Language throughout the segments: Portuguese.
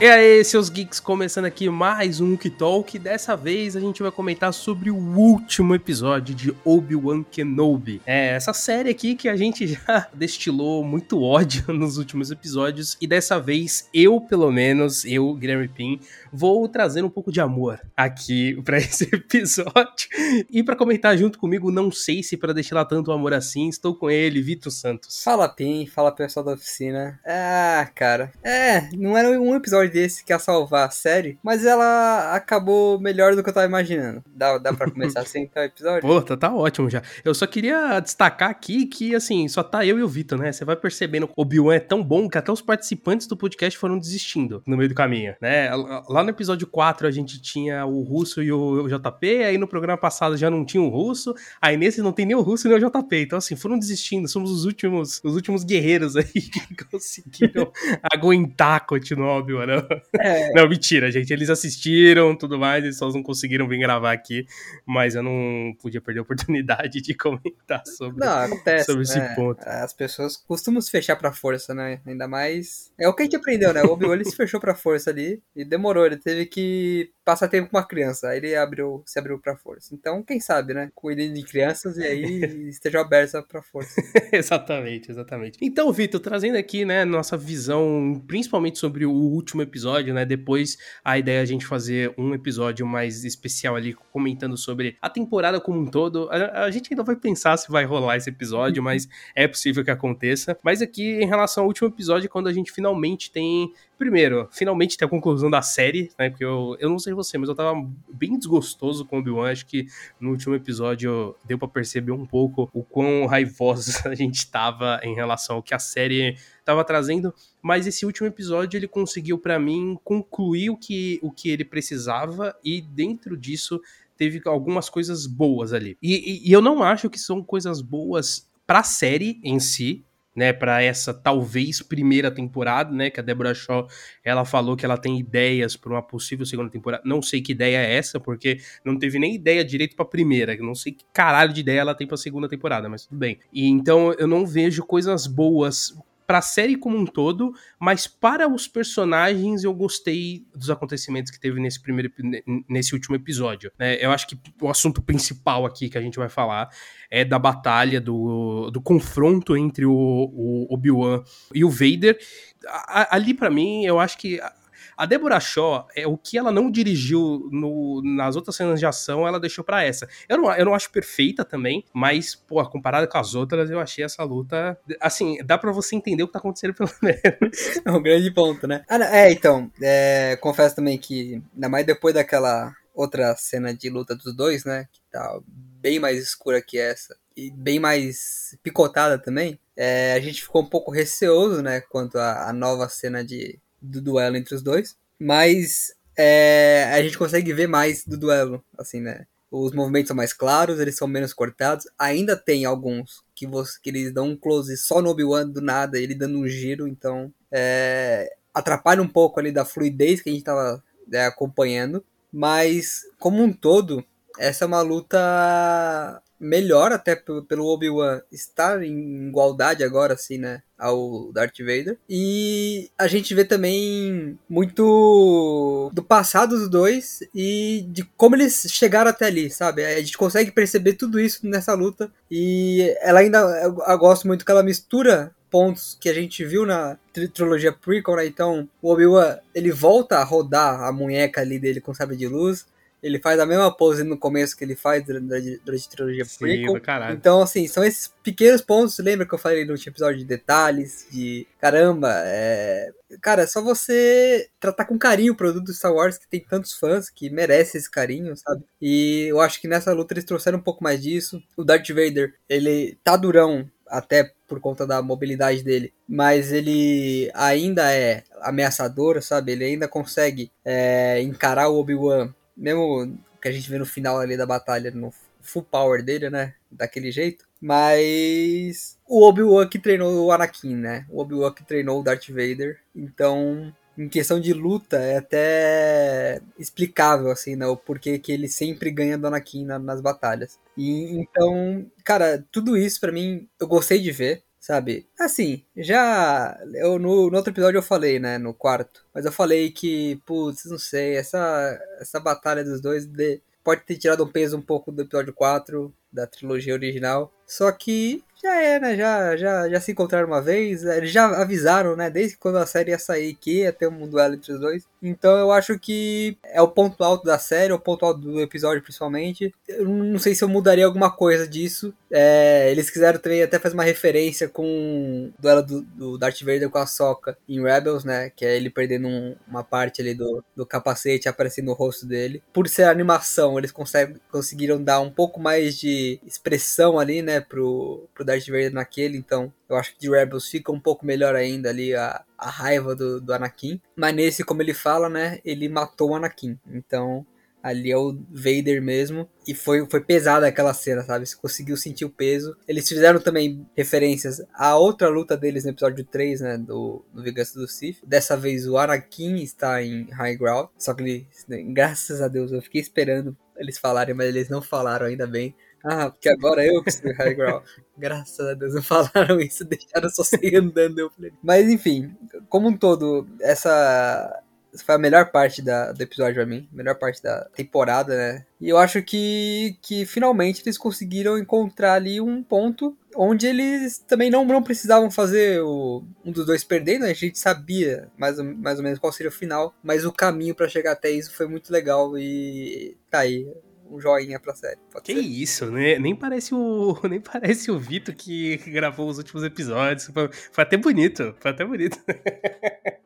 E aí, seus geeks, começando aqui mais um Talk. Dessa vez a gente vai comentar sobre o último episódio de Obi-Wan Kenobi. É, essa série aqui que a gente já destilou muito ódio nos últimos episódios. E dessa vez, eu, pelo menos, eu, Guilherme Pim, vou trazer um pouco de amor aqui para esse episódio. E para comentar junto comigo, não sei se para destilar tanto amor assim, estou com ele, Vitor Santos. Fala, Pim, fala pessoal da oficina. Ah, cara, é, não era um episódio desse que ia salvar a série, mas ela acabou melhor do que eu tava imaginando. Dá, dá pra começar assim então o episódio? Pô, tá, tá ótimo já. Eu só queria destacar aqui que, assim, só tá eu e o Vitor, né? Você vai percebendo que o Obi-Wan é tão bom que até os participantes do podcast foram desistindo no meio do caminho, né? Lá no episódio 4 a gente tinha o Russo e o JP, aí no programa passado já não tinha o Russo, aí nesse não tem nem o Russo nem o JP. Então, assim, foram desistindo. Somos os últimos, os últimos guerreiros aí que conseguiram aguentar continuar o Obi-Wan. É. Não, mentira, gente. Eles assistiram, tudo mais, eles só não conseguiram vir gravar aqui, mas eu não podia perder a oportunidade de comentar sobre, não, acontece, sobre né? esse ponto. As pessoas costumam se fechar pra força, né? Ainda mais. É o que a gente aprendeu, né? O Obi-Wan se fechou pra força ali e demorou. Ele teve que passar tempo com uma criança. Aí ele abriu, se abriu pra força. Então, quem sabe, né? Cuidem de crianças e aí esteja aberta pra força. exatamente, exatamente. Então, Vitor, trazendo aqui, né, nossa visão, principalmente sobre o último episódio, né? Depois a ideia é a gente fazer um episódio mais especial ali, comentando sobre a temporada como um todo. A, a gente ainda vai pensar se vai rolar esse episódio, mas é possível que aconteça. Mas aqui, em relação ao último episódio, quando a gente finalmente tem Primeiro, finalmente tem a conclusão da série, né? Porque eu, eu não sei você, mas eu tava bem desgostoso com o Obi-Wan. Acho que no último episódio deu para perceber um pouco o quão raivosos a gente tava em relação ao que a série tava trazendo. Mas esse último episódio ele conseguiu, para mim, concluir o que, o que ele precisava e dentro disso teve algumas coisas boas ali. E, e, e eu não acho que são coisas boas pra série em si, né, para essa talvez primeira temporada, né, que a Deborah Shaw, ela falou que ela tem ideias para uma possível segunda temporada. Não sei que ideia é essa, porque não teve nem ideia direito para primeira, não sei que caralho de ideia ela tem para segunda temporada, mas tudo bem. E então eu não vejo coisas boas para a série como um todo, mas para os personagens eu gostei dos acontecimentos que teve nesse primeiro nesse último episódio. Né? Eu acho que o assunto principal aqui que a gente vai falar é da batalha, do, do confronto entre o, o Obi-Wan e o Vader. ali para mim eu acho que a Deborah Shaw, é, o que ela não dirigiu no, nas outras cenas de ação, ela deixou para essa. Eu não, eu não acho perfeita também, mas, pô, comparada com as outras, eu achei essa luta. Assim, dá para você entender o que tá acontecendo pelo menos. É um grande ponto, né? Ah, é, então, é, confesso também que, ainda mais depois daquela outra cena de luta dos dois, né? Que tá bem mais escura que essa e bem mais picotada também, é, a gente ficou um pouco receoso, né, quanto à nova cena de, do duelo entre os dois, mas é, a gente consegue ver mais do duelo, assim, né? Os movimentos são mais claros, eles são menos cortados. Ainda tem alguns que, você, que eles dão um close só no Obi-Wan do nada, ele dando um giro, então é, atrapalha um pouco ali da fluidez que a gente estava é, acompanhando. Mas, como um todo, essa é uma luta melhor até pelo Obi-Wan estar em igualdade agora, assim, né? Ao Darth Vader. E a gente vê também muito do passado dos dois e de como eles chegaram até ali, sabe? A gente consegue perceber tudo isso nessa luta. E ela ainda. Eu gosto muito que ela mistura pontos que a gente viu na trilogia prequel, né? Então, o Obi-Wan, ele volta a rodar a munheca ali dele com sabre de luz. Ele faz a mesma pose no começo que ele faz durante, durante a trilogia Sim, prequel. Caralho. Então, assim, são esses pequenos pontos. Lembra que eu falei no último episódio de detalhes? De caramba, é. Cara, é só você tratar com carinho o produto do Star Wars, que tem tantos fãs que merece esse carinho, sabe? E eu acho que nessa luta eles trouxeram um pouco mais disso. O Darth Vader, ele tá durão até por conta da mobilidade dele, mas ele ainda é ameaçador, sabe? Ele ainda consegue é, encarar o Obi-Wan mesmo que a gente vê no final ali da batalha, no full power dele, né? Daquele jeito. Mas o Obi-Wan que treinou o Anakin, né? O Obi-Wan que treinou o Darth Vader. Então, em questão de luta, é até explicável, assim, né? O porquê que ele sempre ganha do Anakin na, nas batalhas. E então, cara, tudo isso para mim eu gostei de ver sabe? Assim, já. Eu, no, no outro episódio eu falei, né? No quarto. Mas eu falei que, putz, não sei, essa, essa batalha dos dois de, pode ter tirado um peso um pouco do episódio 4 da trilogia original. Só que já é, né? Já, já, já se encontraram uma vez. Eles já avisaram, né? Desde quando a série ia sair que ia ter um duelo entre os dois. Então eu acho que é o ponto alto da série, é o ponto alto do episódio, principalmente. Eu não sei se eu mudaria alguma coisa disso. É, eles quiseram também até fazer uma referência com o duelo do, do Darth Vader com a Soca em Rebels, né? Que é ele perdendo um, uma parte ali do, do capacete aparecendo no rosto dele. Por ser animação, eles conseguiram dar um pouco mais de expressão ali, né? Pro, pro Darth Vader naquele. Então eu acho que de Rebels fica um pouco melhor ainda ali a, a raiva do, do Anakin. Mas nesse, como ele fala, né? Ele matou o Anakin. Então ali é o Vader mesmo. E foi, foi pesada aquela cena, sabe? Você conseguiu sentir o peso. Eles fizeram também referências à outra luta deles no episódio 3, né? Do, do Vingança do Sith. Dessa vez o Anakin está em High Ground. Só que ele, graças a Deus, eu fiquei esperando eles falarem, mas eles não falaram ainda bem. Ah, porque agora eu que sou high ground. Graças a Deus não falaram isso, deixaram só sair andando. Eu falei. Mas enfim, como um todo, essa foi a melhor parte da, do episódio pra mim, melhor parte da temporada, né? E eu acho que, que finalmente eles conseguiram encontrar ali um ponto onde eles também não, não precisavam fazer o, um dos dois perdendo, né? a gente sabia mais mais ou menos qual seria o final, mas o caminho para chegar até isso foi muito legal e tá aí um joinha pra série. que ser? isso, né? Nem parece o. Nem parece o Vitor que, gravou os últimos episódios. Foi, foi até bonito. Foi até bonito.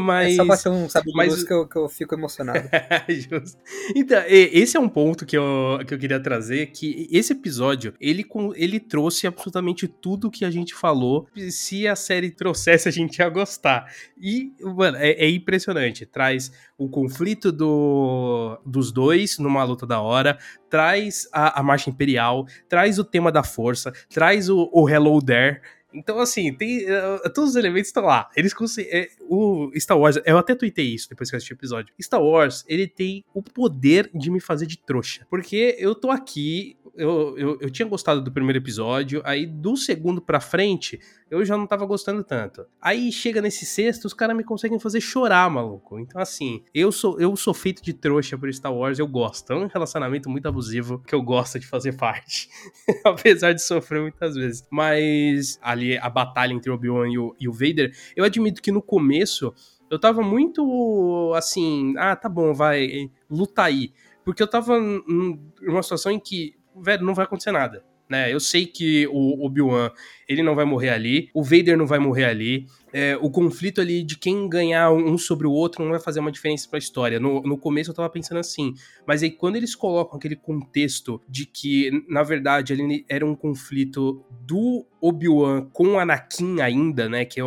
mas, é só pra ser um sabe mas... que, eu, que eu fico emocionado. Justo. Então, esse é um ponto que eu, que eu queria trazer, que esse episódio, ele, ele trouxe absolutamente tudo que a gente falou. Se a série trouxesse, a gente ia gostar. E, mano, é, é impressionante. Traz o conflito do, dos dois numa luta da hora, traz a, a marcha imperial, traz o tema da força, traz o, o Hello There. Então, assim, tem, uh, todos os elementos estão lá. Eles é, o Star Wars, eu até tuitei isso depois que eu assisti o episódio. Star Wars, ele tem o poder de me fazer de trouxa. Porque eu tô aqui, eu, eu, eu tinha gostado do primeiro episódio, aí do segundo pra frente, eu já não tava gostando tanto. Aí chega nesse sexto, os caras me conseguem fazer chorar, maluco. Então, assim, eu sou, eu sou feito de trouxa por Star Wars, eu gosto. É um relacionamento muito abusivo que eu gosto de fazer parte. Apesar de sofrer muitas vezes. Mas ali a batalha entre Obi-Wan e o, e o Vader, eu admito que no começo eu tava muito assim, ah, tá bom, vai, luta aí. Porque eu tava numa situação em que, velho, não vai acontecer nada né? Eu sei que o Obi-Wan, ele não vai morrer ali, o Vader não vai morrer ali, é, o conflito ali de quem ganhar um sobre o outro não vai fazer uma diferença pra história. No, no começo eu tava pensando assim, mas aí quando eles colocam aquele contexto de que, na verdade, ele era um conflito do Obi-Wan com o Anakin ainda, né? Que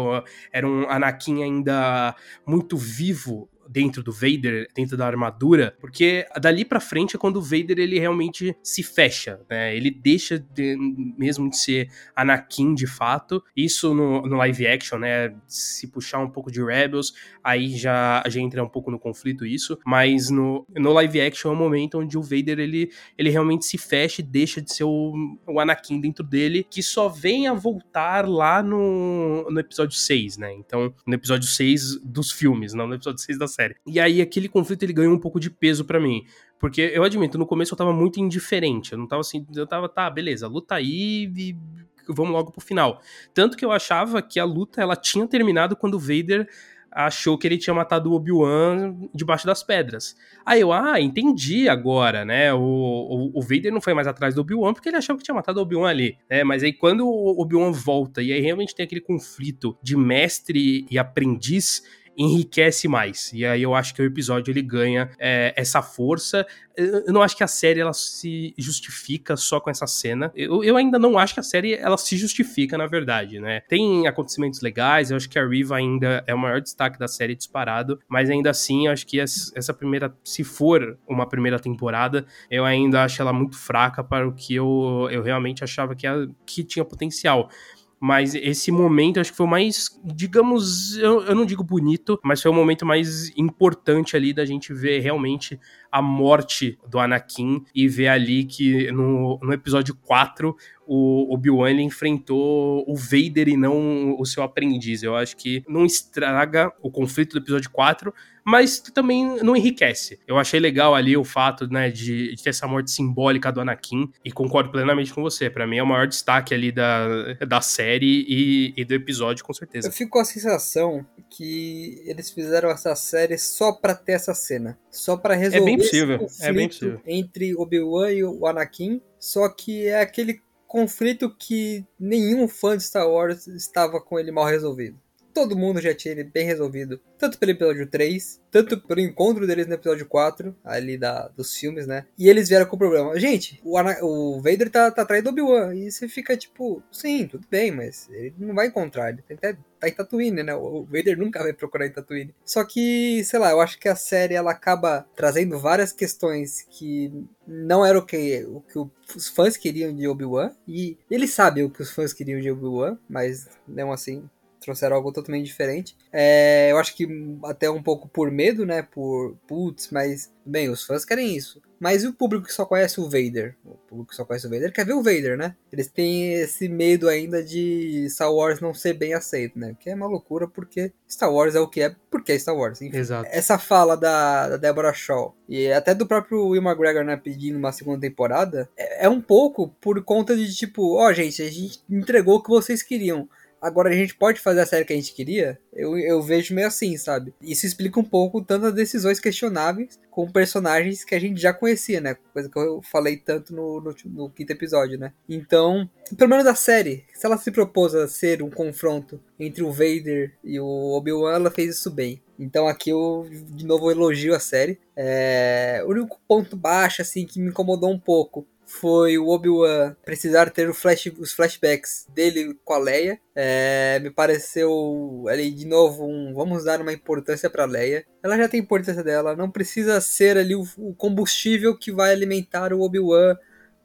era um Anakin ainda muito vivo dentro do Vader, dentro da armadura, porque dali para frente é quando o Vader ele realmente se fecha, né? Ele deixa de, mesmo de ser Anakin de fato. Isso no, no, live action, né? Se puxar um pouco de Rebels, aí já, já entra um pouco no conflito isso, mas no, no live action é o momento onde o Vader ele, ele realmente se fecha e deixa de ser o, o Anakin dentro dele, que só vem a voltar lá no, no episódio 6, né? Então, no episódio 6 dos filmes, não no episódio 6 da série. E aí aquele conflito ele ganhou um pouco de peso para mim. Porque eu admito, no começo eu tava muito indiferente. Eu não tava assim, eu tava, tá, beleza, luta aí e vamos logo pro final. Tanto que eu achava que a luta ela tinha terminado quando o Vader achou que ele tinha matado o Obi-Wan debaixo das pedras. Aí eu, ah, entendi agora, né? O, o, o Vader não foi mais atrás do Obi-Wan porque ele achou que tinha matado o Obi-Wan ali, né? Mas aí quando o Obi-Wan volta e aí realmente tem aquele conflito de mestre e aprendiz, enriquece mais. E aí eu acho que o episódio ele ganha é, essa força. Eu não acho que a série ela se justifica só com essa cena. Eu, eu ainda não acho que a série ela se justifica, na verdade, né? Tem acontecimentos legais, eu acho que a Riva ainda é o maior destaque da série disparado, mas ainda assim eu acho que essa primeira, se for uma primeira temporada, eu ainda acho ela muito fraca para o que eu, eu realmente achava que, a, que tinha potencial. Mas esse momento acho que foi o mais, digamos, eu, eu não digo bonito, mas foi o momento mais importante ali da gente ver realmente a morte do Anakin e ver ali que no, no episódio 4 o Obi-Wan enfrentou o Vader e não o seu aprendiz. Eu acho que não estraga o conflito do episódio 4, mas também não enriquece. Eu achei legal ali o fato, né, de, de ter essa morte simbólica do Anakin, e concordo plenamente com você. Para mim é o maior destaque ali da, da série e, e, do episódio, com certeza. Eu fico com a sensação que eles fizeram essa série só pra ter essa cena. Só para resolver é bem possível. é bem possível. entre Obi-Wan e o Anakin. Só que é aquele conflito que nenhum fã de Star Wars estava com ele mal resolvido todo mundo já tinha ele bem resolvido. Tanto pelo episódio 3, tanto pelo encontro deles no episódio 4, ali da, dos filmes, né? E eles vieram com o problema. Gente, o, Ana, o Vader tá, tá atrás do Obi-Wan. E você fica tipo, sim, tudo bem, mas ele não vai encontrar. Ele tá, tá em Tatooine, né? O Vader nunca vai procurar em Tatooine. Só que, sei lá, eu acho que a série ela acaba trazendo várias questões que não era o que, o que os fãs queriam de Obi-Wan. E ele sabe o que os fãs queriam de Obi-Wan, mas não assim trouxeram algo totalmente diferente. É, eu acho que até um pouco por medo, né? Por putz, mas bem, os fãs querem isso. Mas e o público que só conhece o Vader? O público que só conhece o Vader quer ver o Vader, né? Eles têm esse medo ainda de Star Wars não ser bem aceito, né? Que é uma loucura porque Star Wars é o que é, porque é Star Wars. Enfim, Exato. Essa fala da, da Deborah Shaw e até do próprio Will McGregor, né, pedindo uma segunda temporada, é, é um pouco por conta de tipo, ó, oh, gente, a gente entregou o que vocês queriam Agora a gente pode fazer a série que a gente queria? Eu, eu vejo meio assim, sabe? Isso explica um pouco tantas decisões questionáveis com personagens que a gente já conhecia, né? Coisa que eu falei tanto no, no, no quinto episódio, né? Então, pelo menos a série, se ela se propôs a ser um confronto entre o Vader e o Obi-Wan, ela fez isso bem. Então aqui eu de novo elogio a série. É... O único ponto baixo, assim, que me incomodou um pouco foi o Obi-Wan precisar ter flash, os flashbacks dele com a Leia. É, me pareceu ali de novo um vamos dar uma importância para Leia. Ela já tem importância dela, não precisa ser ali o, o combustível que vai alimentar o Obi-Wan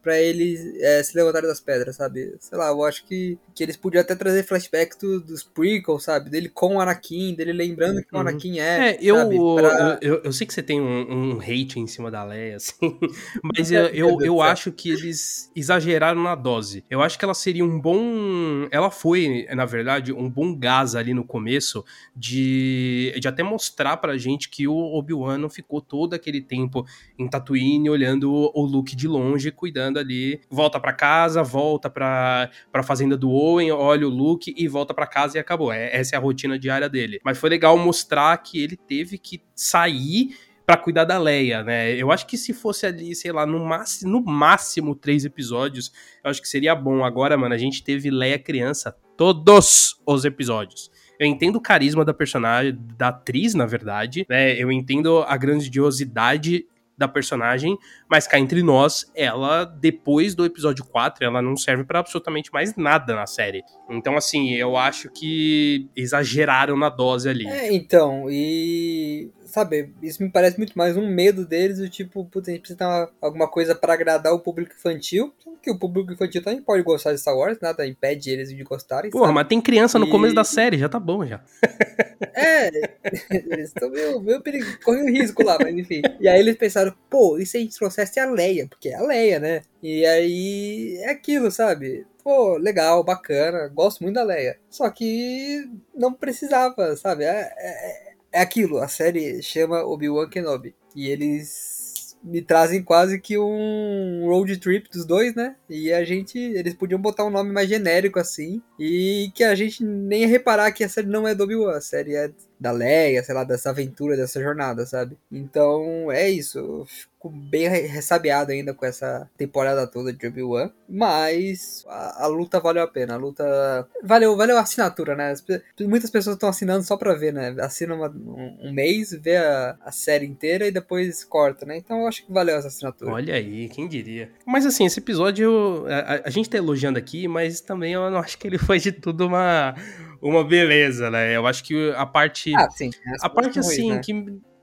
para eles é, se levantarem das pedras, sabe? Sei lá, eu acho que, que eles podiam até trazer flashbacks do, dos prequels, sabe? Dele com o Anakin, dele lembrando que o uhum. Anakin é. É, eu, pra... eu, eu, eu, sei que você tem um, um, hate em cima da Leia, assim, mas eu, eu, eu acho que eles exageraram na dose. Eu acho que ela seria um bom. Ela foi, na verdade, um bom gás ali no começo de, de até mostrar pra gente que o Obi-Wan não ficou todo aquele tempo em Tatooine olhando o Luke de longe, cuidando ali, volta para casa, volta pra, pra fazenda do Owen, olha o Luke e volta para casa e acabou. É, essa é a rotina diária dele. Mas foi legal mostrar que ele teve que sair para cuidar da Leia, né? Eu acho que se fosse ali, sei lá, no máximo, no máximo três episódios, eu acho que seria bom. Agora, mano, a gente teve Leia criança todos os episódios. Eu entendo o carisma da personagem, da atriz, na verdade, né? Eu entendo a grandiosidade da personagem, mas cá entre nós, ela, depois do episódio 4, ela não serve para absolutamente mais nada na série. Então, assim, eu acho que exageraram na dose ali. É, então, e sabe, isso me parece muito mais um medo deles, do tipo, putz, a gente precisa ter alguma coisa para agradar o público infantil, que o público infantil também pode gostar de Star Wars, nada impede eles de gostarem. Porra, sabe? mas tem criança no e... começo da série, já tá bom já. É, eles estão meio, meio perigo, correm um risco lá, mas enfim. E aí eles pensaram, pô, e se a gente trouxesse a Leia? Porque é a Leia, né? E aí é aquilo, sabe? Pô, legal, bacana, gosto muito da Leia. Só que não precisava, sabe? É, é, é aquilo, a série chama Obi-Wan Kenobi. E eles me trazem quase que um road trip dos dois, né? E a gente. Eles podiam botar um nome mais genérico assim. E que a gente nem ia reparar que a série não é do Obi-Wan, a série é da Leia, sei lá, dessa aventura, dessa jornada, sabe? Então é isso fico bem ressabiado ainda com essa temporada toda de Obi-Wan. Mas a, a, luta valeu a pena. A luta. Valeu, valeu a assinatura, né? Muitas pessoas estão assinando só pra ver, né? Assina uma, um, um, mês, vê a, a, série inteira e depois corta, né? Então eu acho que valeu essa assinatura. Olha aí, quem diria. Mas assim, esse episódio. A, a gente tá elogiando aqui, mas também eu não acho que ele foi de tudo uma uma beleza, né? Eu acho que a parte. Ah, sim. A parte, assim, né? que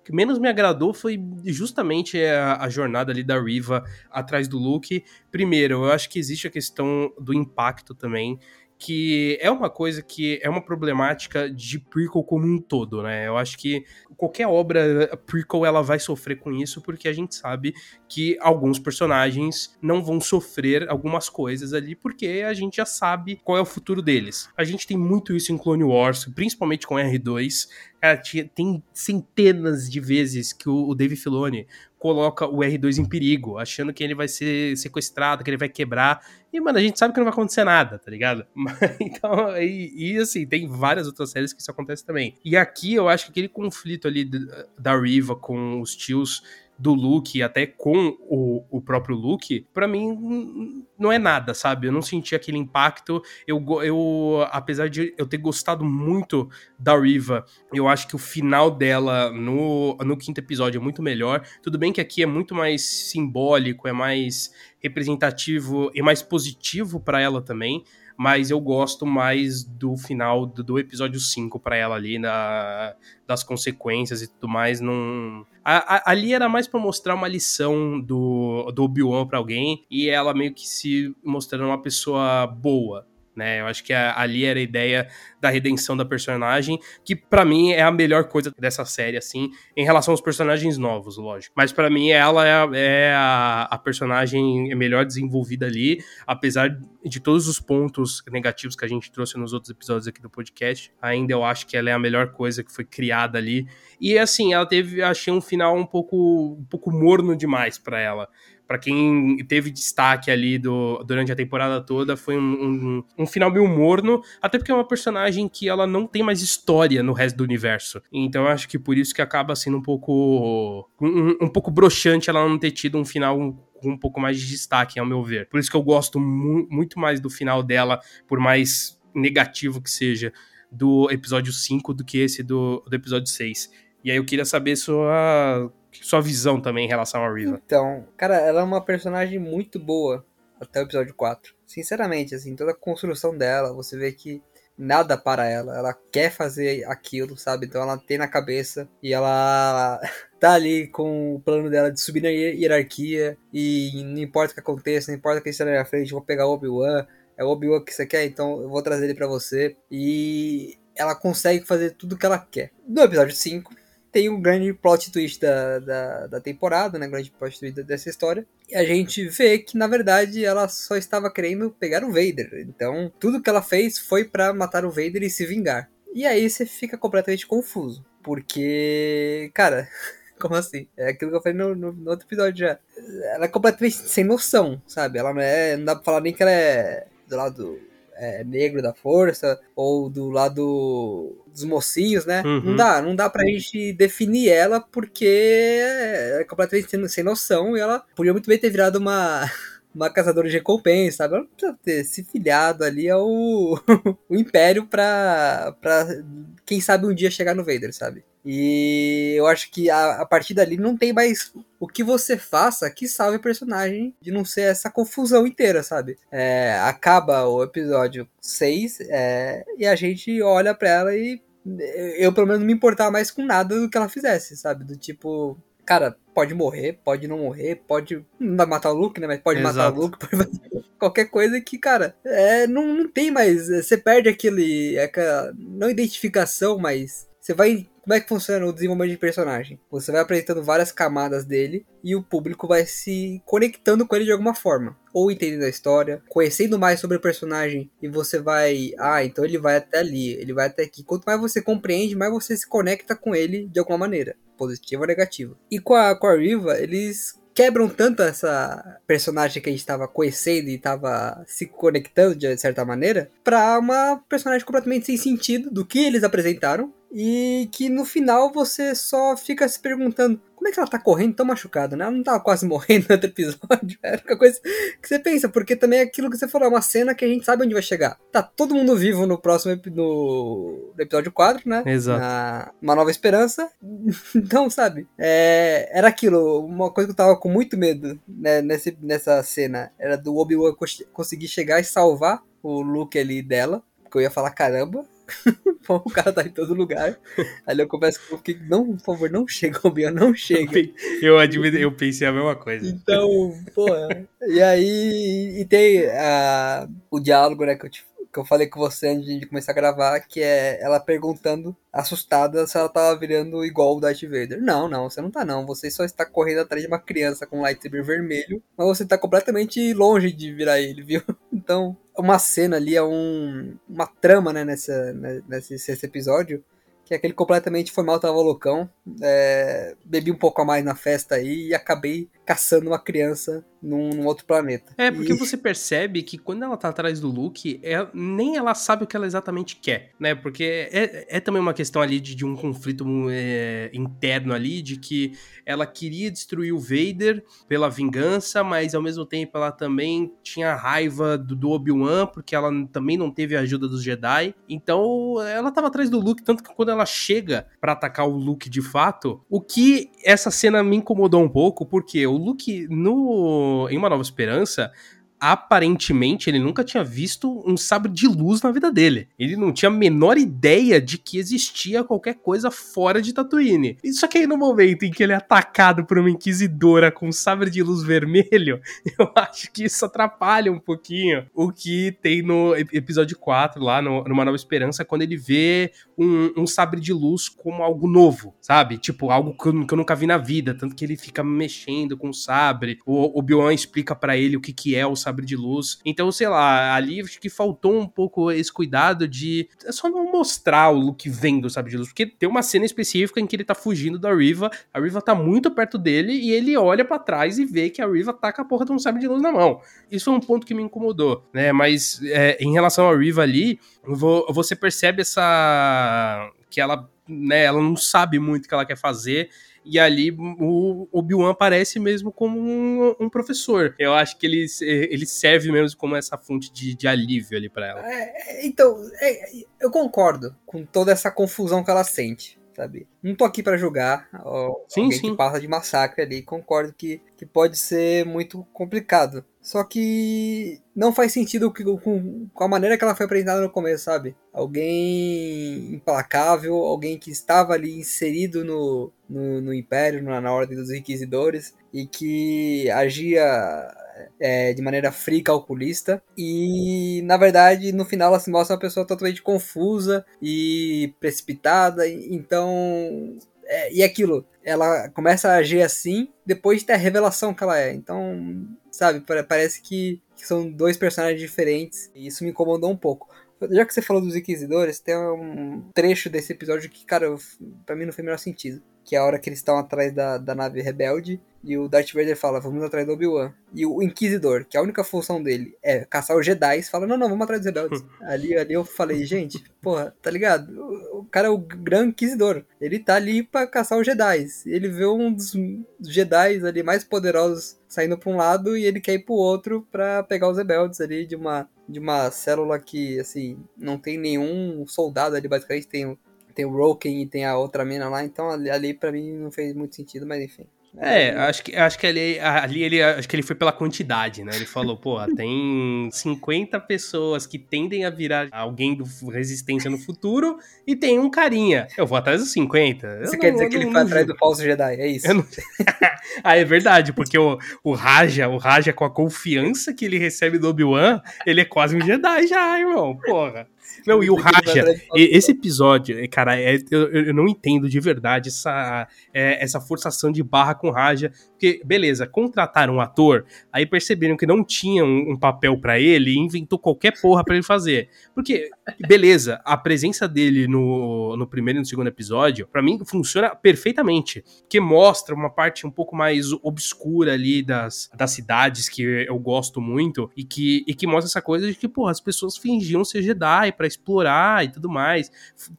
que menos me agradou foi justamente a, a, jornada ali da Riva atrás do Luke. Primeiro, eu acho que existe a questão do impacto também que é uma coisa que é uma problemática de prequel como um todo, né? Eu acho que qualquer obra prequel ela vai sofrer com isso porque a gente sabe que alguns personagens não vão sofrer algumas coisas ali porque a gente já sabe qual é o futuro deles. A gente tem muito isso em Clone Wars, principalmente com R2. Cara, tem centenas de vezes que o Dave Filoni coloca o R2 em perigo, achando que ele vai ser sequestrado, que ele vai quebrar. E, mano, a gente sabe que não vai acontecer nada, tá ligado? então, e, e, assim, tem várias outras séries que isso acontece também. E aqui eu acho que aquele conflito ali da Riva com os tios do Luke, até com o, o próprio Luke, para mim não é nada, sabe? Eu não senti aquele impacto. Eu, eu, apesar de eu ter gostado muito da Riva, eu acho que o final dela no, no quinto episódio é muito melhor. Tudo bem que aqui é muito mais simbólico, é mais representativo e mais positivo para ela também mas eu gosto mais do final do, do episódio 5 para ela ali, na, das consequências e tudo mais. Não... A, a, ali era mais para mostrar uma lição do, do Obi-Wan pra alguém e ela meio que se mostrando uma pessoa boa, né? Eu acho que a, ali era a ideia da redenção da personagem, que para mim é a melhor coisa dessa série, assim, em relação aos personagens novos, lógico. Mas para mim ela é, a, é a, a, personagem melhor desenvolvida ali, apesar de todos os pontos negativos que a gente trouxe nos outros episódios aqui do podcast, ainda eu acho que ela é a melhor coisa que foi criada ali. E assim, ela teve, achei um final um pouco, um pouco morno demais para ela para quem teve destaque ali do, durante a temporada toda, foi um, um, um, final meio morno, até porque é uma personagem que ela não tem mais história no resto do universo. Então eu acho que por isso que acaba sendo um pouco um, um pouco broxante ela não ter tido um final com um pouco mais de destaque, ao meu ver. Por isso que eu gosto mu muito mais do final dela, por mais negativo que seja, do episódio 5 do que esse do, do episódio 6. E aí eu queria saber sua sua visão também em relação a Riva. Então, cara, ela é uma personagem muito boa até o episódio 4. Sinceramente, assim, toda a construção dela, você vê que nada para ela. Ela quer fazer aquilo, sabe? Então ela tem na cabeça e ela tá ali com o plano dela de subir na hierarquia e não importa o que aconteça, não importa quem está na frente, eu vou pegar o Obi-Wan. É o Obi-Wan que você quer, então eu vou trazer ele para você. E ela consegue fazer tudo o que ela quer. No episódio 5, tem um grande plot twist da, da, da temporada, né? Grande plot twist dessa história. E a gente vê que, na verdade, ela só estava querendo pegar o Vader. Então, tudo que ela fez foi para matar o Vader e se vingar. E aí você fica completamente confuso. Porque, cara, como assim? É aquilo que eu falei no, no, no, outro episódio já. Ela é completamente sem noção, sabe? Ela não é. Não dá pra falar nem que ela é do lado é, negro da força, ou do lado dos mocinhos, né? Uhum. Não dá, não dá pra gente definir ela porque é completamente sem, sem noção e ela podia muito bem ter virado uma uma caçadora de recompensa, sabe? Ela não precisa ter se filiado ali ao o Império pra, pra, quem sabe, um dia chegar no Vader, sabe? E eu acho que a, a partir dali não tem mais o que você faça que salve o personagem de não ser essa confusão inteira, sabe? É, acaba o episódio 6 é, e a gente olha pra ela e eu pelo menos não me importava mais com nada do que ela fizesse, sabe? Do tipo, cara, pode morrer, pode não morrer, pode. Não vai matar o Luke, né? Mas pode Exato. matar o Luke, pode fazer qualquer coisa que, cara, é, não, não tem mais. Você perde aquele. Aquela, não identificação, mas. Você vai. Como é que funciona o desenvolvimento de personagem? Você vai apresentando várias camadas dele e o público vai se conectando com ele de alguma forma. Ou entendendo a história, conhecendo mais sobre o personagem e você vai. Ah, então ele vai até ali, ele vai até aqui. Quanto mais você compreende, mais você se conecta com ele de alguma maneira positiva ou negativa. E com a, com a Riva, eles quebram tanto essa personagem que a gente estava conhecendo e estava se conectando de certa maneira para uma personagem completamente sem sentido do que eles apresentaram e que no final você só fica se perguntando como é que ela tá correndo tão machucada, né? Ela não tava quase morrendo no outro episódio. Era uma coisa que você pensa, porque também é aquilo que você falou, é uma cena que a gente sabe onde vai chegar. Tá todo mundo vivo no próximo no, no episódio 4, né? Exato. Na, uma nova esperança. então, sabe? É, era aquilo, uma coisa que eu tava com muito medo né, nesse, nessa cena. Era do Obi-Wan conseguir chegar e salvar o Luke ali dela. Porque eu ia falar, caramba, o cara tá em todo lugar. Aí eu começo com que não, por favor, não chega, Obi não chega. Eu eu pensei a mesma coisa. Então, pô, e aí e tem uh, o diálogo, né, que eu, te, que eu falei com você antes de começar a gravar, que é ela perguntando, assustada, se ela tava virando igual o Darth Vader. Não, não, você não tá não. Você só está correndo atrás de uma criança com um lightsaber vermelho, mas você tá completamente longe de virar ele, viu? Então, uma cena ali, é um, uma trama, né, nessa, né, nesse, nesse episódio, que é aquele completamente foi mal, tava loucão. É, bebi um pouco a mais na festa aí e acabei caçando uma criança num, num outro planeta. É, porque e... você percebe que quando ela tá atrás do Luke, é, nem ela sabe o que ela exatamente quer, né? Porque é, é também uma questão ali de, de um conflito é, interno ali, de que ela queria destruir o Vader pela vingança, mas ao mesmo tempo ela também tinha raiva do, do Obi-Wan, porque ela também não teve a ajuda dos Jedi. Então ela tava atrás do Luke, tanto que quando ela chega para atacar o Luke de fato, o que essa cena me incomodou um pouco, porque o Luke no em Uma Nova Esperança, aparentemente ele nunca tinha visto um sabre de luz na vida dele. Ele não tinha a menor ideia de que existia qualquer coisa fora de Tatooine. Só que aí no momento em que ele é atacado por uma inquisidora com um sabre de luz vermelho, eu acho que isso atrapalha um pouquinho o que tem no episódio 4 lá no, Uma Nova Esperança, quando ele vê um, um, sabre de luz como algo novo, sabe? Tipo, algo que eu, que eu nunca vi na vida, tanto que ele fica mexendo com o sabre, o Obi-Wan explica para ele o que que é o sabre de luz. Então, sei lá, ali acho que faltou um pouco esse cuidado de é só não mostrar o look vem do sabre de luz, porque tem uma cena específica em que ele tá fugindo da Riva, a Riva tá muito perto dele e ele olha para trás e vê que a Riva tá com a porra de um sabre de luz na mão. Isso foi um ponto que me incomodou, né? Mas é, em relação a Riva ali, você percebe essa que ela, né, ela não sabe muito o que ela quer fazer e ali o Obi-Wan aparece mesmo como um, um, professor. Eu acho que ele, ele serve mesmo como essa fonte de, de alívio ali para ela. É, é, então, é, eu concordo com toda essa confusão que ela sente. Sabe? Não tô aqui para julgar ó, sim, alguém sim. que passa de massacre ali. Concordo que, que pode ser muito complicado. Só que não faz sentido com, com a maneira que ela foi apresentada no começo, sabe? Alguém implacável, alguém que estava ali inserido no, no, no Império, na, na Ordem dos Inquisidores, e que agia é, de maneira fria e calculista. E, na verdade, no final ela se mostra uma pessoa totalmente confusa e precipitada. Então, é, e aquilo, ela começa a agir assim depois de ter a revelação que ela é. Então, sabe, parece que, que são dois personagens diferentes e isso me incomodou um pouco. Já que você falou dos Inquisidores, tem um trecho desse episódio que, cara, pra mim não fez o menor sentido. Que é a hora que eles estão atrás da, da nave rebelde e o Darth Vader fala, vamos atrás do Obi-Wan. E o Inquisidor, que a única função dele é caçar os Jedi, fala, não, não, vamos atrás dos rebeldes. ali, ali eu falei, gente, porra, tá ligado? O, o cara é o Gran Inquisidor. Ele tá ali pra caçar os Jedi. Ele vê um dos Jedi ali mais poderosos saindo pra um lado e ele quer ir pro outro pra pegar os rebeldes ali de uma, de uma célula que, assim, não tem nenhum soldado ali, basicamente tem tem o Roken e tem a outra mina lá, então ali, ali para mim não fez muito sentido, mas enfim. É, acho que, acho que ali, ali ele, acho que ele foi pela quantidade, né? Ele falou, pô, tem 50 pessoas que tendem a virar alguém do Resistência no futuro e tem um carinha. Eu vou atrás dos 50. Você eu quer não, dizer que ele foi atrás do falso Jedi, é isso? Não... ah, é verdade, porque o, o Raja, o Raja com a confiança que ele recebe do Obi-Wan, ele é quase um Jedi já, irmão, porra. Não, e o Raja, esse episódio, cara, é, eu, eu não entendo de verdade essa, é, essa forçação de barra com o Raja. Porque, beleza, contrataram um ator, aí perceberam que não tinha um, um papel para ele e inventou qualquer porra para ele fazer. Porque, beleza, a presença dele no, no primeiro e no segundo episódio, para mim, funciona perfeitamente. Porque mostra uma parte um pouco mais obscura ali das, das cidades que eu gosto muito e que, e que mostra essa coisa de que, porra, as pessoas fingiam ser Jedi para explorar e tudo mais.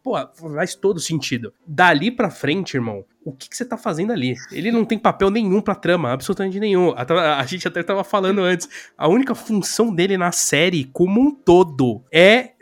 Pô, faz todo sentido. Dali pra frente, irmão, o que, que, você tá fazendo ali? Ele não tem papel nenhum pra trama, absolutamente nenhum. A, a, gente até tava falando antes. A única função dele na série, como um todo, é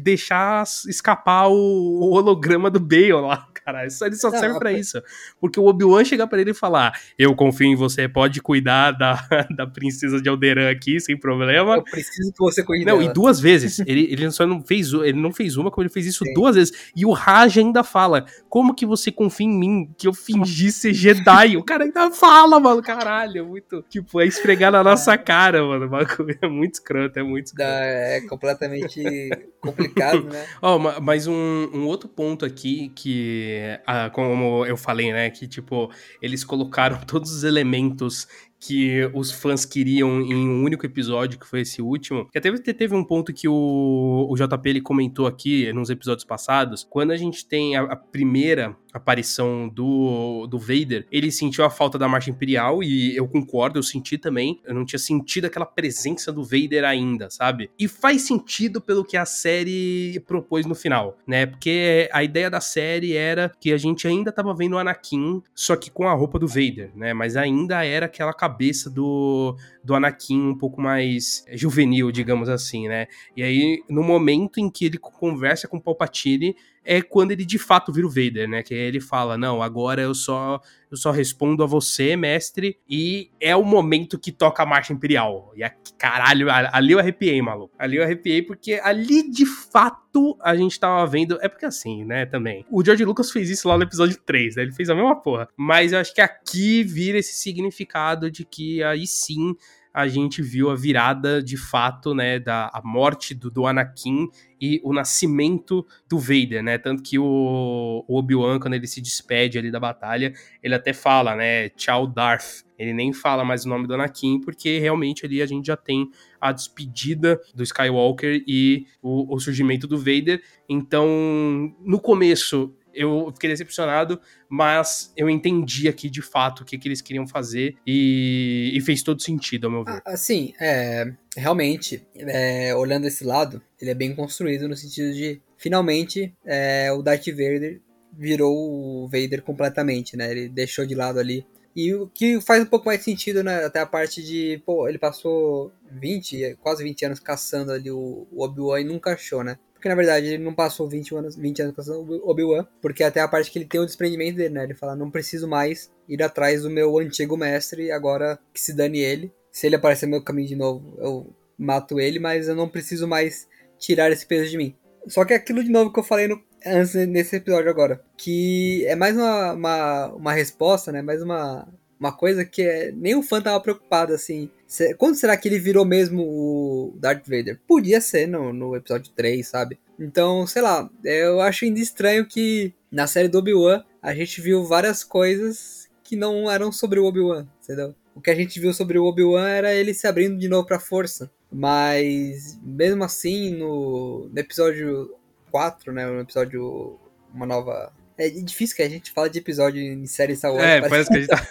deixar escapar o, o holograma do Bale lá, cara. Isso, ele só serve para isso. Porque o Obi-Wan chega para ele e falar: Eu confio em você, pode cuidar da, da princesa de Alderan aqui, sem problema. Eu preciso que você cuide Não, dela. e duas vezes. ele, ele só não fez ele não fez uma, como ele fez isso Sim. duas vezes. E o Raj ainda fala: Como que você confia em mim? Que eu fingi ser Jedi. o cara ainda fala, mano, caralho, é muito, tipo, é esfregar na nossa é. cara, mano, o bagulho é muito escroto, é muito escroto. É completamente complicado, né? Ó, oh, mas um, um, outro ponto aqui que, ah, como eu falei, né, que, tipo, eles colocaram todos os elementos que os fãs queriam em um único episódio, que foi esse último. Que até teve um ponto que o, o JP ele comentou aqui nos episódios passados. Quando a gente tem a, a primeira aparição do, do Vader, ele sentiu a falta da marcha imperial e eu concordo, eu senti também. Eu não tinha sentido aquela presença do Vader ainda, sabe? E faz sentido pelo que a série propôs no final, né? Porque a ideia da série era que a gente ainda tava vendo o Anakin, só que com a roupa do Vader, né? Mas ainda era aquela cabeça do, do Anakin um pouco mais juvenil, digamos assim, né? E aí, no momento em que ele conversa com o Palpatine, é quando ele de fato vira o Vader, né? Que ele fala: "Não, agora eu só eu só respondo a você, mestre", e é o momento que toca a marcha imperial. E a, caralho, ali eu arrepiei, maluco. Ali eu arrepiei porque ali de fato a gente tava vendo, é porque assim, né, também. O George Lucas fez isso lá no episódio 3, né? Ele fez a mesma porra. Mas eu acho que aqui vira esse significado de que aí sim a gente viu a virada de fato, né, da a morte do, do Anakin e o nascimento do Vader, né? Tanto que o, o Obi-Wan, quando ele se despede ali da batalha, ele até fala, né, tchau Darth. Ele nem fala mais o nome do Anakin, porque realmente ali a gente já tem a despedida do Skywalker e o, o surgimento do Vader. Então, no começo, eu fiquei decepcionado, mas eu entendi aqui de fato o que, que eles queriam fazer e, e fez todo sentido, ao meu ver. Assim, é, realmente, é, olhando esse lado, ele é bem construído no sentido de finalmente é, o Darth Vader virou o Vader completamente, né? Ele deixou de lado ali. E o que faz um pouco mais sentido, né? Até a parte de, pô, ele passou 20, quase 20 anos caçando ali o, o Obi-Wan e nunca achou, né? Porque na verdade ele não passou 20 anos, 20 anos com o Obi-Wan, porque até a parte que ele tem o desprendimento dele, né? Ele fala: não preciso mais ir atrás do meu antigo mestre, agora que se dane ele. Se ele aparecer no meu caminho de novo, eu mato ele, mas eu não preciso mais tirar esse peso de mim. Só que é aquilo de novo que eu falei no, antes nesse episódio agora, que é mais uma, uma, uma resposta, né? Mais uma, uma coisa que é, nem o fã tava preocupado, assim. Quando será que ele virou mesmo o Darth Vader? Podia ser no, no episódio 3, sabe? Então, sei lá, eu acho ainda estranho que na série do Obi-Wan a gente viu várias coisas que não eram sobre o Obi-Wan, entendeu? O que a gente viu sobre o Obi-Wan era ele se abrindo de novo pra força. Mas, mesmo assim, no, no episódio 4, né? No episódio Uma Nova é difícil que a gente fala de episódio em série Star Wars. É, parece que a gente tá...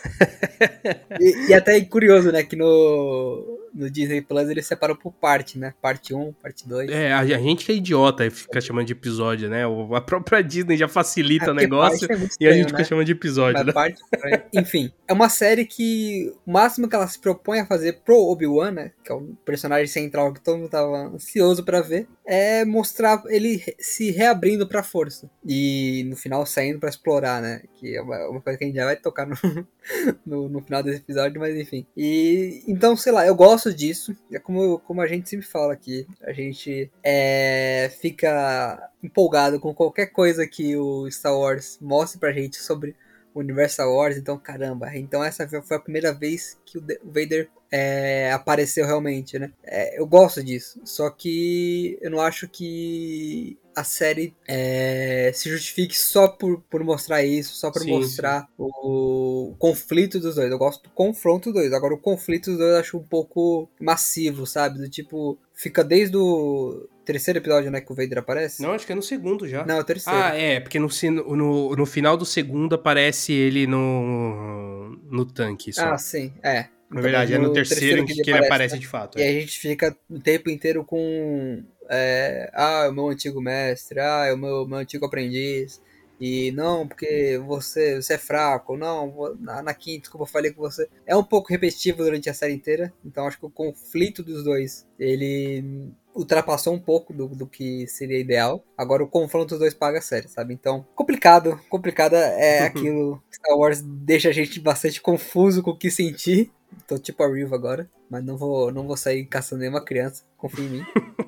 e, e até é curioso, né, que no, no Disney Plus eles separam por parte, né? Parte 1, parte 2. É, a, gente que é idiota e fica chamando de episódio, né? A própria Disney já facilita é, o negócio é estranho, e a gente fica né? chamando de episódio, né? Parte, enfim, é uma série que o máximo que ela se propõe a fazer pro Obi-Wan, né? Que é o personagem central que todo mundo tava ansioso para ver, é mostrar ele se reabrindo pra força. E no final saindo para explorar, né? Que é uma coisa que a gente já vai tocar no, no, no final desse episódio, mas enfim. E então, sei lá, eu gosto gosto disso. É como, como a gente sempre fala aqui. A gente é, fica empolgado com qualquer coisa que o Star Wars mostre pra gente sobre o universo Star Wars. Então, caramba. Então essa foi a primeira vez que o Vader é, apareceu realmente, né? É, eu gosto disso. Só que eu não acho que a série é, se justifique só por, por mostrar isso, só por sim, mostrar sim. O, o, conflito dos dois. Eu gosto do confronto dos dois. Agora, o conflito dos dois eu acho um pouco massivo, sabe? Do tipo, fica desde o terceiro episódio, né, que o Vader aparece? Não, acho que é no segundo já. Não, é o terceiro. Ah, é, porque no, no, no final do segundo aparece ele no, no tanque só. Ah, sim, é. Na verdade, é no terceiro, terceiro que, que, ele aparece, aparece né? de fato. E é. a gente fica o tempo inteiro com é, ah, é o meu antigo mestre, ah, é o meu, meu antigo aprendiz, e não, porque você, você é fraco, não, na, quinta, desculpa, eu falei com você. É um pouco repetitivo durante a série inteira, então acho que o conflito dos dois, ele ultrapassou um pouco do, do que seria ideal. Agora o confronto dos dois paga a série, sabe? Então, complicado, complicada é aquilo. Star Wars deixa a gente bastante confuso com o que sentir. Tô tipo a Riva agora, mas não vou, não vou sair caçando nenhuma criança, confia em mim.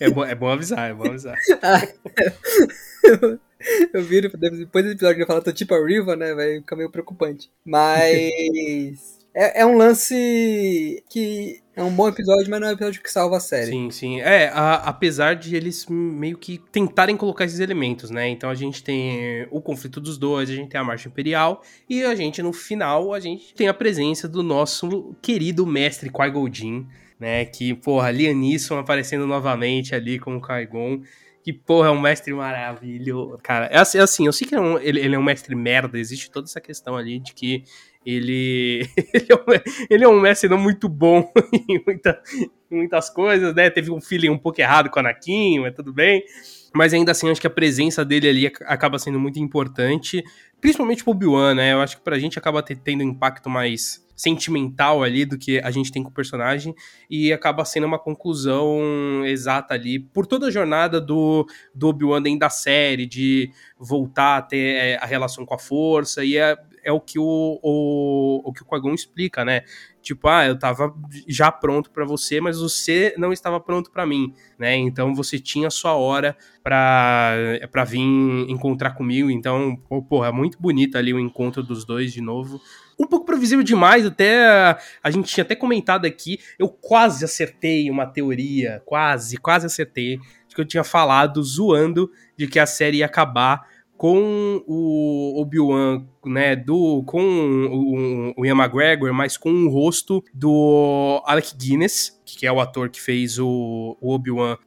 é, bom, é bom avisar, é bom avisar. eu viro, depois do episódio que eu falo, tô tipo a Riva, né? Vai ficar meio preocupante. Mas. É, é, um lance que é um bom episódio, mas não é um episódio que salva a série. Sim, sim. É, a, apesar de eles meio que tentarem colocar esses elementos, né? Então a gente tem o conflito dos dois, a gente tem a marcha imperial, e a gente, no final, a gente tem a presença do nosso querido mestre Qui-Gon né? Que, porra, Liam Neeson aparecendo novamente ali com o Qui-Gon. Que, porra, é um mestre maravilhoso. Cara, é assim, é assim eu sei que é um, ele, ele é um mestre merda, existe toda essa questão ali de que ele, ele, é um, ele é um mestre não muito bom em, muita, em, muitas coisas, né? Teve um feeling um pouco errado com o Anakin, mas tudo bem. Mas ainda assim, acho que a presença dele ali acaba sendo muito importante, principalmente pro Obi-Wan, né? Eu acho que pra gente acaba tendo um impacto mais sentimental ali do que a gente tem com o personagem e acaba sendo uma conclusão exata ali por toda a jornada do, do Obi-Wan dentro da série, de voltar a ter é, a relação com a força e é, é o que o, o, o que o Qui-Gon explica, né? Tipo, ah, eu tava já pronto para você, mas você não estava pronto para mim, né? Então você tinha sua hora pra vir encontrar comigo. Então, porra, é muito bonito ali o encontro dos dois de novo um pouco previsível demais, até a gente tinha até comentado aqui, eu quase acertei uma teoria, quase, quase acertei, de que eu tinha falado zoando de que a série ia acabar com o Obi-Wan, né, do, com o, o Ian McGregor, mas com o rosto do Alec Guinness, que é o ator que fez o, o Obi-Wan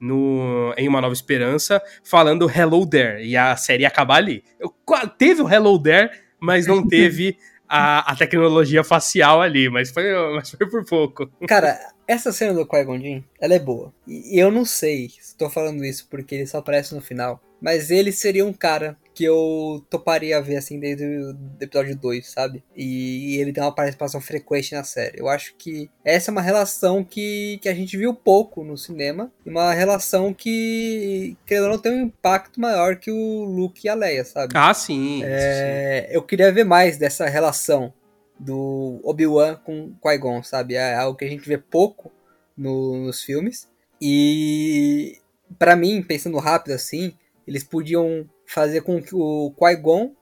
em Uma Nova Esperança, falando Hello There, e a série ia acabar ali. Eu, teve o Hello There, mas não teve a, a tecnologia facial ali, mas foi, mas foi por pouco. Cara, essa cena do Qui-Gon ela é boa. E eu não sei se estou falando isso porque ele só aparece no final, mas ele seria um cara que eu toparia ver assim desde o episódio 2, sabe? E ele tem uma participação frequente na série. Eu acho que essa é uma relação que, que a gente viu pouco no cinema, uma relação que, que não tem um impacto maior que o Luke e a Leia, sabe? Ah, sim. É, sim. Eu queria ver mais dessa relação do Obi-Wan com Qui-Gon, sabe? É algo que a gente vê pouco no, nos filmes. E para mim, pensando rápido assim, eles podiam fazer com que o Qui-Gon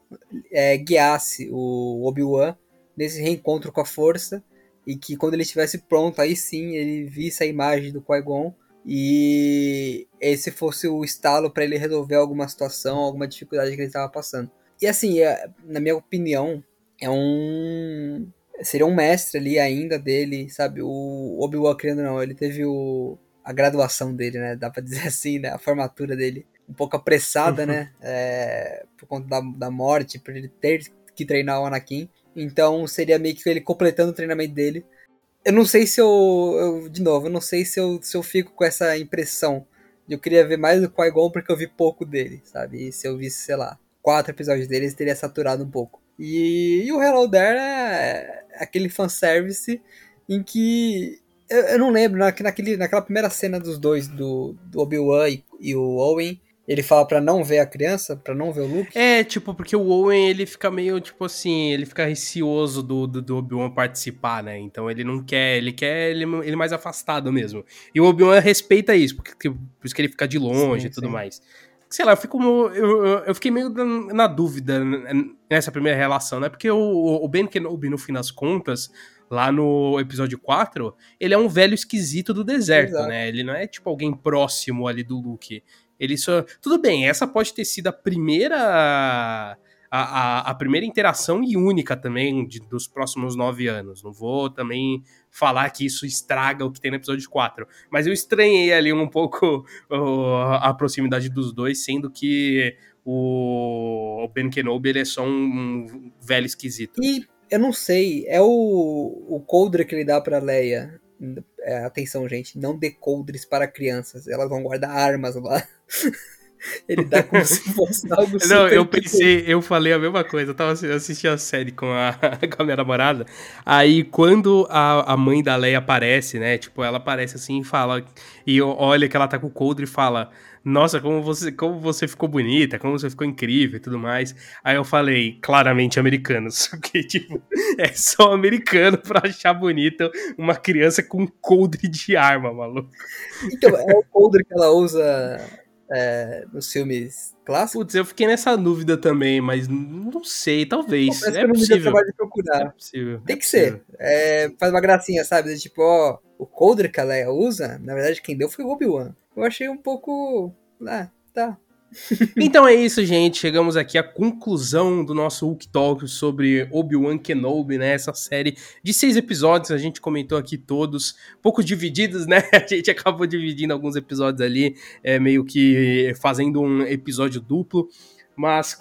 é, guiasse o Obi-Wan nesse reencontro com a força e que quando ele estivesse pronto, aí sim ele visse a imagem do Qui-Gon e esse fosse o estalo para ele resolver alguma situação, alguma dificuldade que ele estava passando. E assim, é, na minha opinião, é um seria um mestre ali ainda dele, sabe? O Obi-Wan, querendo não, ele teve o, a graduação dele, né? Dá pra dizer assim, né? A formatura dele um pouco apressada, né? É, por conta da, da morte, por ele ter que treinar o Anakin. Então seria meio que ele completando o treinamento dele. Eu não sei se eu, eu de novo, eu não sei se eu, se eu fico com essa impressão de eu queria ver mais do Qui-Gon porque eu vi pouco dele, sabe? E se eu visse, sei lá, quatro episódios dele, ele teria saturado um pouco. E, e o Hello There é aquele fanservice em que eu, eu não lembro, na, naquele, naquela primeira cena dos dois, do, do Obi-Wan e, e, o Owen, ele fala para não ver a criança, para não ver o Luke? É, tipo, porque o Owen, ele fica meio, tipo assim, ele fica receoso do, do, do Obi-Wan participar, né? Então ele não quer, ele quer ele, ele mais afastado mesmo. E o Obi-Wan respeita isso, porque, por isso que ele fica de longe sim, e tudo sim. mais. Sei lá, eu, fico, eu, eu fiquei meio na dúvida nessa primeira relação, né? Porque o, o Ben Kenobi, no fim das contas, lá no episódio 4, ele é um velho esquisito do deserto, Exato. né? Ele não é tipo alguém próximo ali do Luke. Ele só. Tudo bem, essa pode ter sido a primeira. A, a, a primeira interação e única também de, dos próximos nove anos. Não vou também falar que isso estraga o que tem no episódio 4. Mas eu estranhei ali um pouco a proximidade dos dois, sendo que o, Ben Kenobi ele é só um, um velho esquisito. E eu não sei, é o, o coldre que ele dá pra Leia. É, atenção, gente, não dê coldres para crianças. Elas vão guardar armas lá. Ele dá como se fosse algo Não, eu pensei, eu falei a mesma coisa. Eu tava assistindo a série com a, com a minha namorada. Aí, quando a, a mãe da Leia aparece, né? Tipo, ela aparece assim e fala. E olha que ela tá com o coldre e fala: Nossa, como você, como você ficou bonita, como você ficou incrível e tudo mais. Aí eu falei, claramente americanos. Porque, tipo, é só americano pra achar bonita uma criança com coldre de arma, maluco. Então, é o coldre que ela usa é, nos filmes clássicos? Putz, eu fiquei nessa dúvida também, mas não sei, talvez. É não deu possível. trabalho de procurar. É possível. Tem é que possível. ser. É, faz uma gracinha, sabe? Tipo, ó, o coldre que a Leia usa, na verdade quem deu foi o Obi-Wan. Eu achei um pouco... Ah, tá. Então é isso, gente. Chegamos aqui à conclusão do nosso Hulk Talk sobre Obi-Wan Kenobi, né? Essa série de seis episódios, a gente comentou aqui todos, pouco divididos, né? A gente acabou dividindo alguns episódios ali, é, meio que fazendo um episódio duplo, mas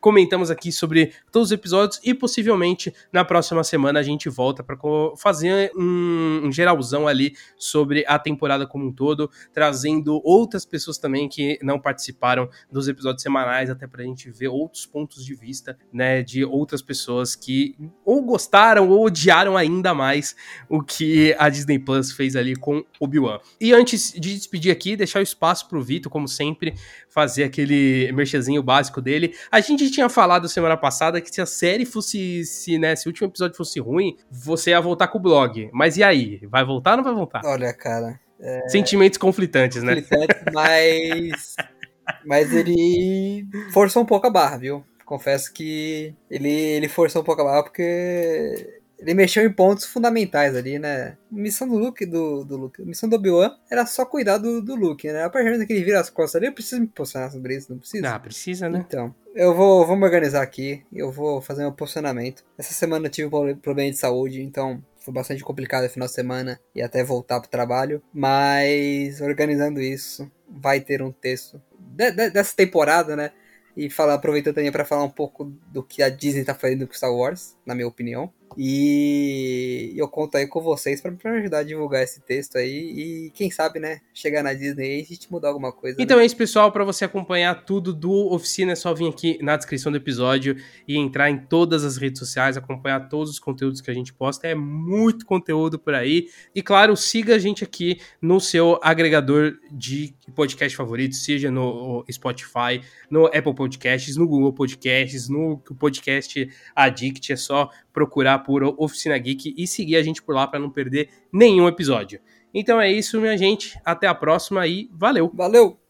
comentamos aqui sobre todos os episódios e possivelmente na próxima semana a gente volta para fazer um, um geralzão ali sobre a temporada como um todo, trazendo outras pessoas também que não participaram dos episódios semanais, até pra gente ver outros pontos de vista, né, de outras pessoas que ou gostaram ou odiaram ainda mais o que a Disney Plus fez ali com Obi-Wan. E antes de despedir aqui, deixar o espaço pro Vitor, como sempre, fazer aquele merchazinho básico dele. A gente tinha falado semana passada que se a série fosse, se, né, se o último episódio fosse ruim, você ia voltar com o blog. Mas e aí? Vai voltar ou não vai voltar? Olha, cara. Sentimentos conflitantes, né? Conflitante, mas. mas ele forçou um pouco a barra, viu? Confesso que ele, ele forçou um pouco a barra porque ele mexeu em pontos fundamentais ali, né? Missão do Luke, do, do Luke, missão do Obi-Wan era só cuidar do, do Luke, né? A partir do que ele vira as costas ali, eu preciso me posicionar sobre isso, não precisa? Ah, precisa, né? Então, eu vou, vou me organizar aqui, eu vou fazer meu posicionamento. Essa semana eu tive um problema de saúde, então foi bastante complicado o final de semana e até voltar pro trabalho, mas organizando isso, vai ter um texto de, de, dessa temporada, né? E falar, aproveitando também para falar um pouco do que a Disney tá fazendo com Star Wars, na minha opinião. E eu conto aí com vocês para me ajudar a divulgar esse texto aí e quem sabe, né, chegar na Disney e a gente mudar alguma coisa. Então né? é isso, pessoal, para você acompanhar tudo do Oficina, é só vir aqui na descrição do episódio e entrar em todas as redes sociais, acompanhar todos os conteúdos que a gente posta, é muito conteúdo por aí. E claro, siga a gente aqui no seu agregador de podcast favorito, seja no Spotify, no Apple Podcasts, no Google Podcasts, no podcast Addict, é só procurar por Oficina Geek e seguir a gente por lá para não perder nenhum episódio. Então é isso, minha gente. Até a próxima e valeu! Valeu!